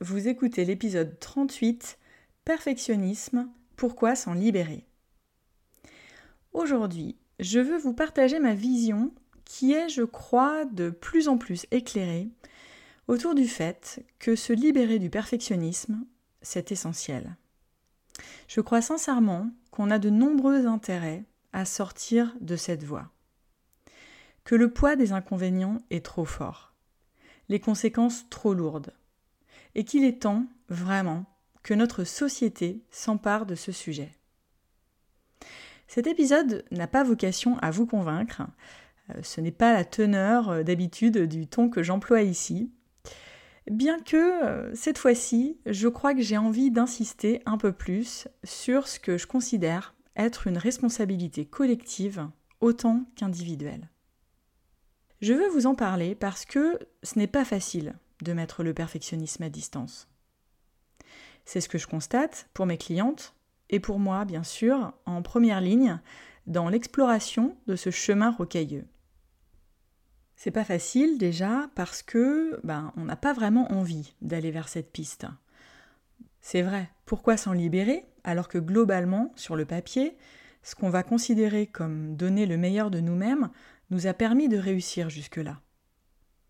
Vous écoutez l'épisode 38 Perfectionnisme, pourquoi s'en libérer? Aujourd'hui, je veux vous partager ma vision qui est, je crois, de plus en plus éclairée autour du fait que se libérer du perfectionnisme, c'est essentiel. Je crois sincèrement qu'on a de nombreux intérêts à sortir de cette voie. Que le poids des inconvénients est trop fort, les conséquences trop lourdes, et qu'il est temps, vraiment, que notre société s'empare de ce sujet. Cet épisode n'a pas vocation à vous convaincre, euh, ce n'est pas la teneur euh, d'habitude du ton que j'emploie ici, bien que euh, cette fois-ci, je crois que j'ai envie d'insister un peu plus sur ce que je considère être une responsabilité collective autant qu'individuelle. Je veux vous en parler parce que ce n'est pas facile de mettre le perfectionnisme à distance. C'est ce que je constate pour mes clientes et pour moi, bien sûr, en première ligne dans l'exploration de ce chemin rocailleux. C'est pas facile déjà parce que ben, on n'a pas vraiment envie d'aller vers cette piste. C'est vrai, pourquoi s'en libérer alors que globalement, sur le papier, ce qu'on va considérer comme donner le meilleur de nous-mêmes nous a permis de réussir jusque-là?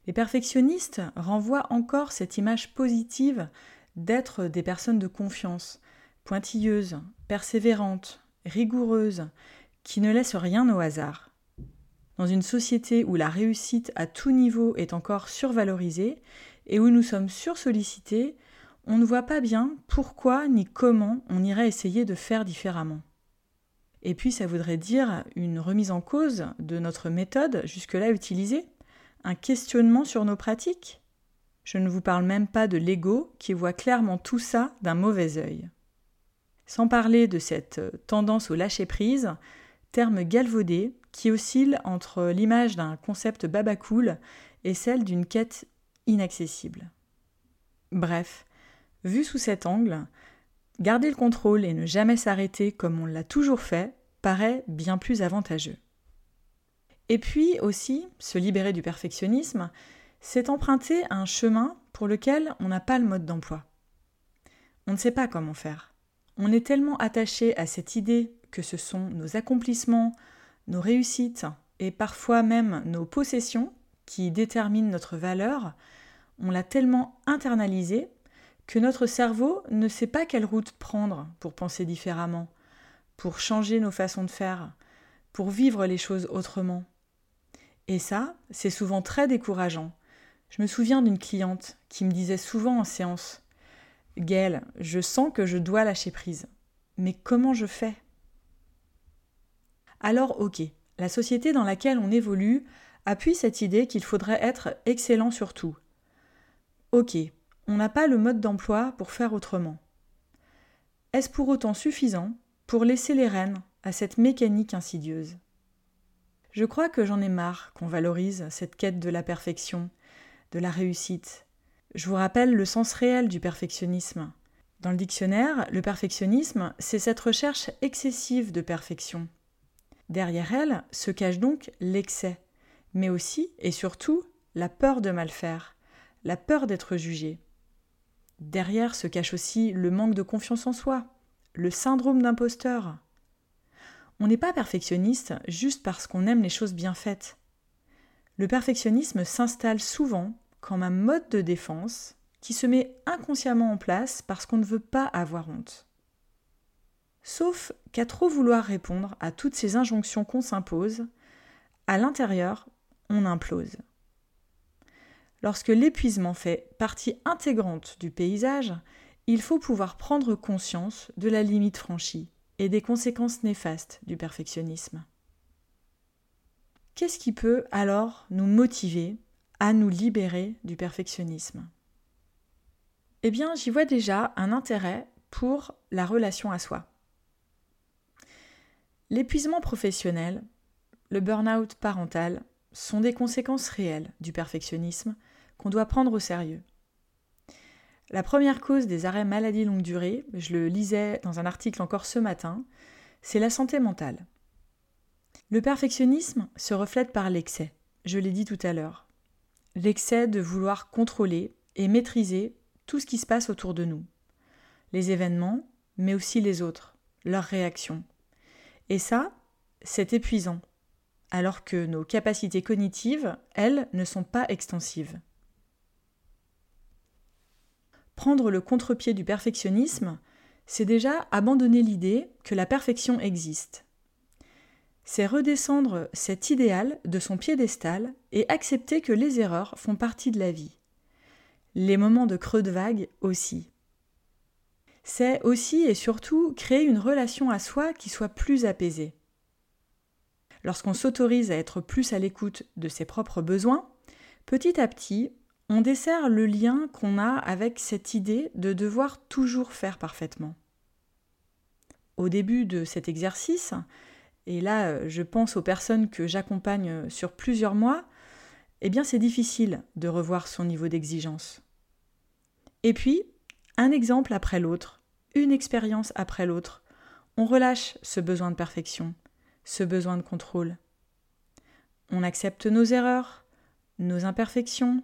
Les perfectionnistes renvoient encore cette image positive d'être des personnes de confiance, pointilleuses, persévérantes, rigoureuses, qui ne laissent rien au hasard. Dans une société où la réussite à tout niveau est encore survalorisée et où nous sommes sursollicités, on ne voit pas bien pourquoi ni comment on irait essayer de faire différemment. Et puis ça voudrait dire une remise en cause de notre méthode jusque-là utilisée, un questionnement sur nos pratiques? Je ne vous parle même pas de l'ego qui voit clairement tout ça d'un mauvais œil. Sans parler de cette euh, tendance au lâcher-prise, terme galvaudé qui oscille entre l'image d'un concept babacool et celle d'une quête inaccessible. Bref, vu sous cet angle, garder le contrôle et ne jamais s'arrêter comme on l'a toujours fait paraît bien plus avantageux. Et puis aussi, se libérer du perfectionnisme, c'est emprunter un chemin pour lequel on n'a pas le mode d'emploi. On ne sait pas comment faire. On est tellement attaché à cette idée que ce sont nos accomplissements, nos réussites et parfois même nos possessions qui déterminent notre valeur, on l'a tellement internalisé que notre cerveau ne sait pas quelle route prendre pour penser différemment, pour changer nos façons de faire, pour vivre les choses autrement. Et ça, c'est souvent très décourageant. Je me souviens d'une cliente qui me disait souvent en séance Gaëlle, je sens que je dois lâcher prise. Mais comment je fais? Alors, ok, la société dans laquelle on évolue appuie cette idée qu'il faudrait être excellent sur tout. Ok, on n'a pas le mode d'emploi pour faire autrement. Est-ce pour autant suffisant pour laisser les rênes à cette mécanique insidieuse? Je crois que j'en ai marre qu'on valorise cette quête de la perfection, de la réussite. Je vous rappelle le sens réel du perfectionnisme. Dans le dictionnaire, le perfectionnisme, c'est cette recherche excessive de perfection. Derrière elle se cache donc l'excès, mais aussi et surtout la peur de mal faire, la peur d'être jugé. Derrière se cache aussi le manque de confiance en soi, le syndrome d'imposteur, on n'est pas perfectionniste juste parce qu'on aime les choses bien faites. Le perfectionnisme s'installe souvent comme un mode de défense qui se met inconsciemment en place parce qu'on ne veut pas avoir honte. Sauf qu'à trop vouloir répondre à toutes ces injonctions qu'on s'impose, à l'intérieur, on implose. Lorsque l'épuisement fait partie intégrante du paysage, il faut pouvoir prendre conscience de la limite franchie et des conséquences néfastes du perfectionnisme. Qu'est-ce qui peut alors nous motiver à nous libérer du perfectionnisme? Eh bien, j'y vois déjà un intérêt pour la relation à soi. L'épuisement professionnel, le burn-out parental sont des conséquences réelles du perfectionnisme qu'on doit prendre au sérieux. La première cause des arrêts maladie longue durée, je le lisais dans un article encore ce matin, c'est la santé mentale. Le perfectionnisme se reflète par l'excès, je l'ai dit tout à l'heure. L'excès de vouloir contrôler et maîtriser tout ce qui se passe autour de nous. Les événements, mais aussi les autres, leurs réactions. Et ça, c'est épuisant, alors que nos capacités cognitives, elles, ne sont pas extensives. Prendre le contre-pied du perfectionnisme, c'est déjà abandonner l'idée que la perfection existe. C'est redescendre cet idéal de son piédestal et accepter que les erreurs font partie de la vie. Les moments de creux de vague aussi. C'est aussi et surtout créer une relation à soi qui soit plus apaisée. Lorsqu'on s'autorise à être plus à l'écoute de ses propres besoins, petit à petit, on dessert le lien qu'on a avec cette idée de devoir toujours faire parfaitement. Au début de cet exercice, et là je pense aux personnes que j'accompagne sur plusieurs mois, eh bien c'est difficile de revoir son niveau d'exigence. Et puis, un exemple après l'autre, une expérience après l'autre, on relâche ce besoin de perfection, ce besoin de contrôle. On accepte nos erreurs, nos imperfections,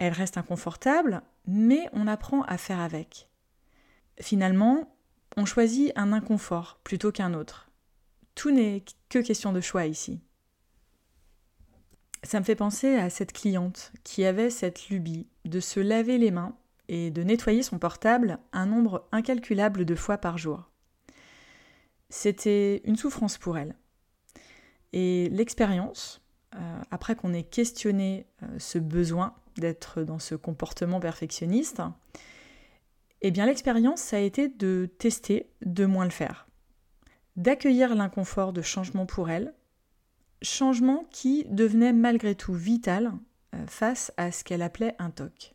elle reste inconfortable, mais on apprend à faire avec. Finalement, on choisit un inconfort plutôt qu'un autre. Tout n'est que question de choix ici. Ça me fait penser à cette cliente qui avait cette lubie de se laver les mains et de nettoyer son portable un nombre incalculable de fois par jour. C'était une souffrance pour elle. Et l'expérience, euh, après qu'on ait questionné euh, ce besoin d'être dans ce comportement perfectionniste, eh bien l'expérience, ça a été de tester de moins le faire, d'accueillir l'inconfort de changement pour elle, changement qui devenait malgré tout vital euh, face à ce qu'elle appelait un TOC.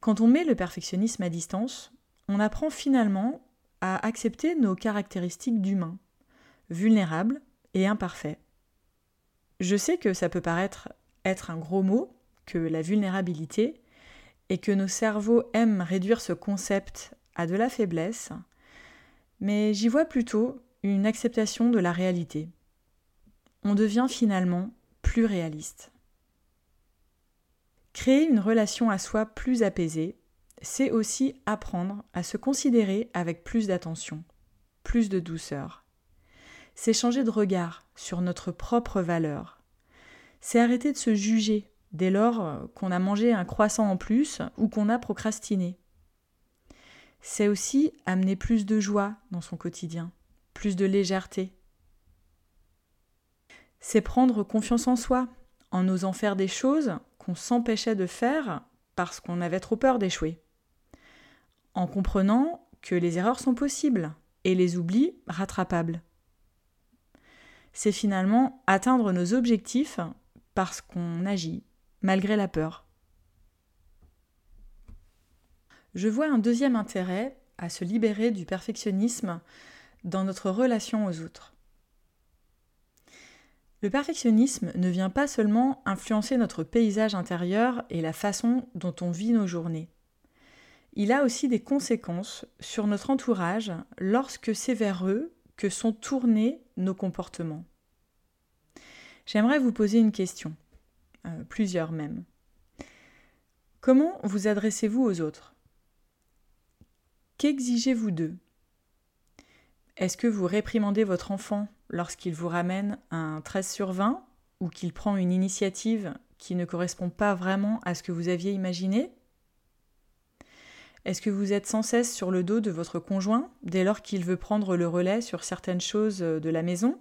Quand on met le perfectionnisme à distance, on apprend finalement à accepter nos caractéristiques d'humain, vulnérables et imparfaits, je sais que ça peut paraître être un gros mot, que la vulnérabilité, et que nos cerveaux aiment réduire ce concept à de la faiblesse, mais j'y vois plutôt une acceptation de la réalité. On devient finalement plus réaliste. Créer une relation à soi plus apaisée, c'est aussi apprendre à se considérer avec plus d'attention, plus de douceur, c'est changer de regard sur notre propre valeur. C'est arrêter de se juger dès lors qu'on a mangé un croissant en plus ou qu'on a procrastiné. C'est aussi amener plus de joie dans son quotidien, plus de légèreté. C'est prendre confiance en soi, en osant faire des choses qu'on s'empêchait de faire parce qu'on avait trop peur d'échouer. En comprenant que les erreurs sont possibles et les oublis rattrapables c'est finalement atteindre nos objectifs parce qu'on agit, malgré la peur. Je vois un deuxième intérêt à se libérer du perfectionnisme dans notre relation aux autres. Le perfectionnisme ne vient pas seulement influencer notre paysage intérieur et la façon dont on vit nos journées. Il a aussi des conséquences sur notre entourage lorsque c'est vers eux que sont tournés nos comportements. J'aimerais vous poser une question, euh, plusieurs même. Comment vous adressez-vous aux autres? Qu'exigez-vous d'eux? Est-ce que vous réprimandez votre enfant lorsqu'il vous ramène un 13 sur 20 ou qu'il prend une initiative qui ne correspond pas vraiment à ce que vous aviez imaginé? Est-ce que vous êtes sans cesse sur le dos de votre conjoint dès lors qu'il veut prendre le relais sur certaines choses de la maison?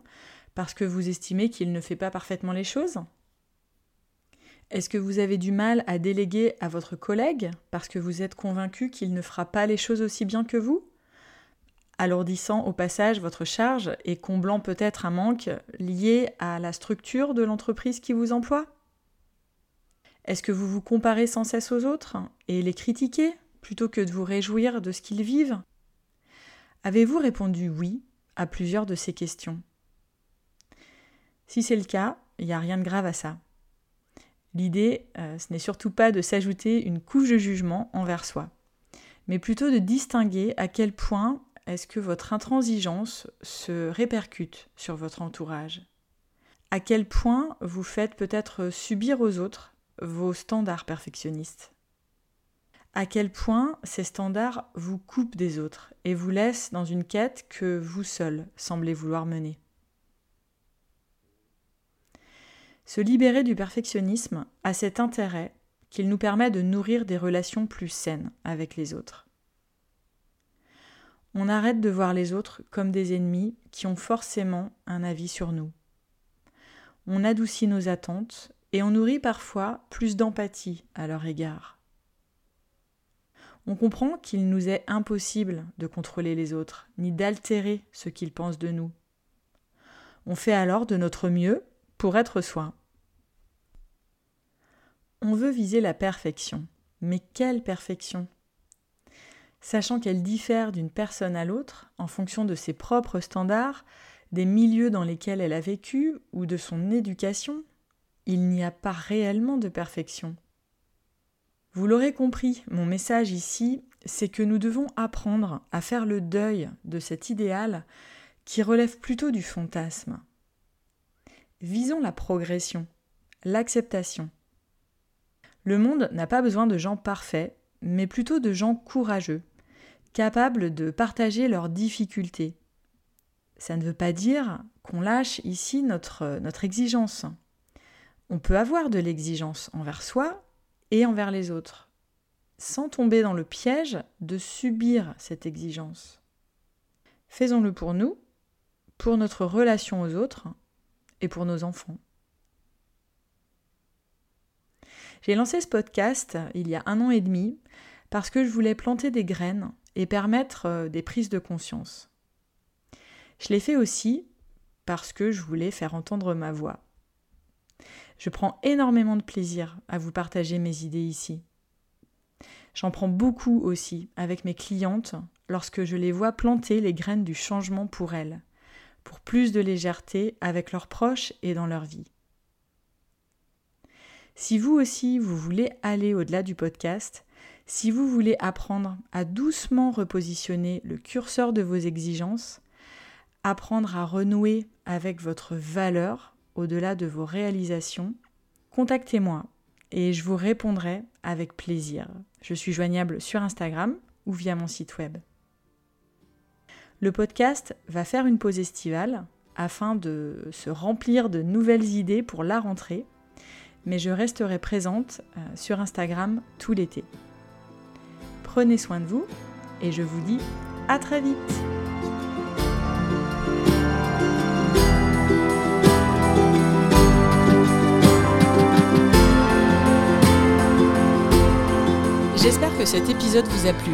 Parce que vous estimez qu'il ne fait pas parfaitement les choses? Est-ce que vous avez du mal à déléguer à votre collègue parce que vous êtes convaincu qu'il ne fera pas les choses aussi bien que vous? Alourdissant au passage votre charge et comblant peut-être un manque lié à la structure de l'entreprise qui vous emploie? Est-ce que vous vous comparez sans cesse aux autres et les critiquez plutôt que de vous réjouir de ce qu'ils vivent? Avez-vous répondu oui à plusieurs de ces questions? Si c'est le cas, il n'y a rien de grave à ça. L'idée, euh, ce n'est surtout pas de s'ajouter une couche de jugement envers soi, mais plutôt de distinguer à quel point est-ce que votre intransigeance se répercute sur votre entourage. À quel point vous faites peut-être subir aux autres vos standards perfectionnistes. À quel point ces standards vous coupent des autres et vous laissent dans une quête que vous seul semblez vouloir mener Se libérer du perfectionnisme a cet intérêt qu'il nous permet de nourrir des relations plus saines avec les autres on arrête de voir les autres comme des ennemis qui ont forcément un avis sur nous. On adoucit nos attentes et on nourrit parfois plus d'empathie à leur égard. On comprend qu'il nous est impossible de contrôler les autres, ni d'altérer ce qu'ils pensent de nous. On fait alors de notre mieux pour être soi. On veut viser la perfection. Mais quelle perfection? Sachant qu'elle diffère d'une personne à l'autre en fonction de ses propres standards, des milieux dans lesquels elle a vécu ou de son éducation, il n'y a pas réellement de perfection. Vous l'aurez compris, mon message ici, c'est que nous devons apprendre à faire le deuil de cet idéal qui relève plutôt du fantasme. Visons la progression, l'acceptation. Le monde n'a pas besoin de gens parfaits, mais plutôt de gens courageux, capables de partager leurs difficultés. Ça ne veut pas dire qu'on lâche ici notre, notre exigence. On peut avoir de l'exigence envers soi et envers les autres, sans tomber dans le piège de subir cette exigence. Faisons-le pour nous, pour notre relation aux autres et pour nos enfants. J'ai lancé ce podcast il y a un an et demi parce que je voulais planter des graines et permettre euh, des prises de conscience. Je l'ai fait aussi parce que je voulais faire entendre ma voix. Je prends énormément de plaisir à vous partager mes idées ici. J'en prends beaucoup aussi avec mes clientes lorsque je les vois planter les graines du changement pour elles, pour plus de légèreté avec leurs proches et dans leur vie. Si vous aussi vous voulez aller au-delà du podcast, si vous voulez apprendre à doucement repositionner le curseur de vos exigences, apprendre à renouer avec votre valeur au-delà de vos réalisations, contactez-moi et je vous répondrai avec plaisir. Je suis joignable sur Instagram ou via mon site web. Le podcast va faire une pause estivale afin de se remplir de nouvelles idées pour la rentrée, mais je resterai présente euh, sur Instagram tout l'été. Prenez soin de vous et je vous dis à très vite. J'espère que cet épisode vous a plu.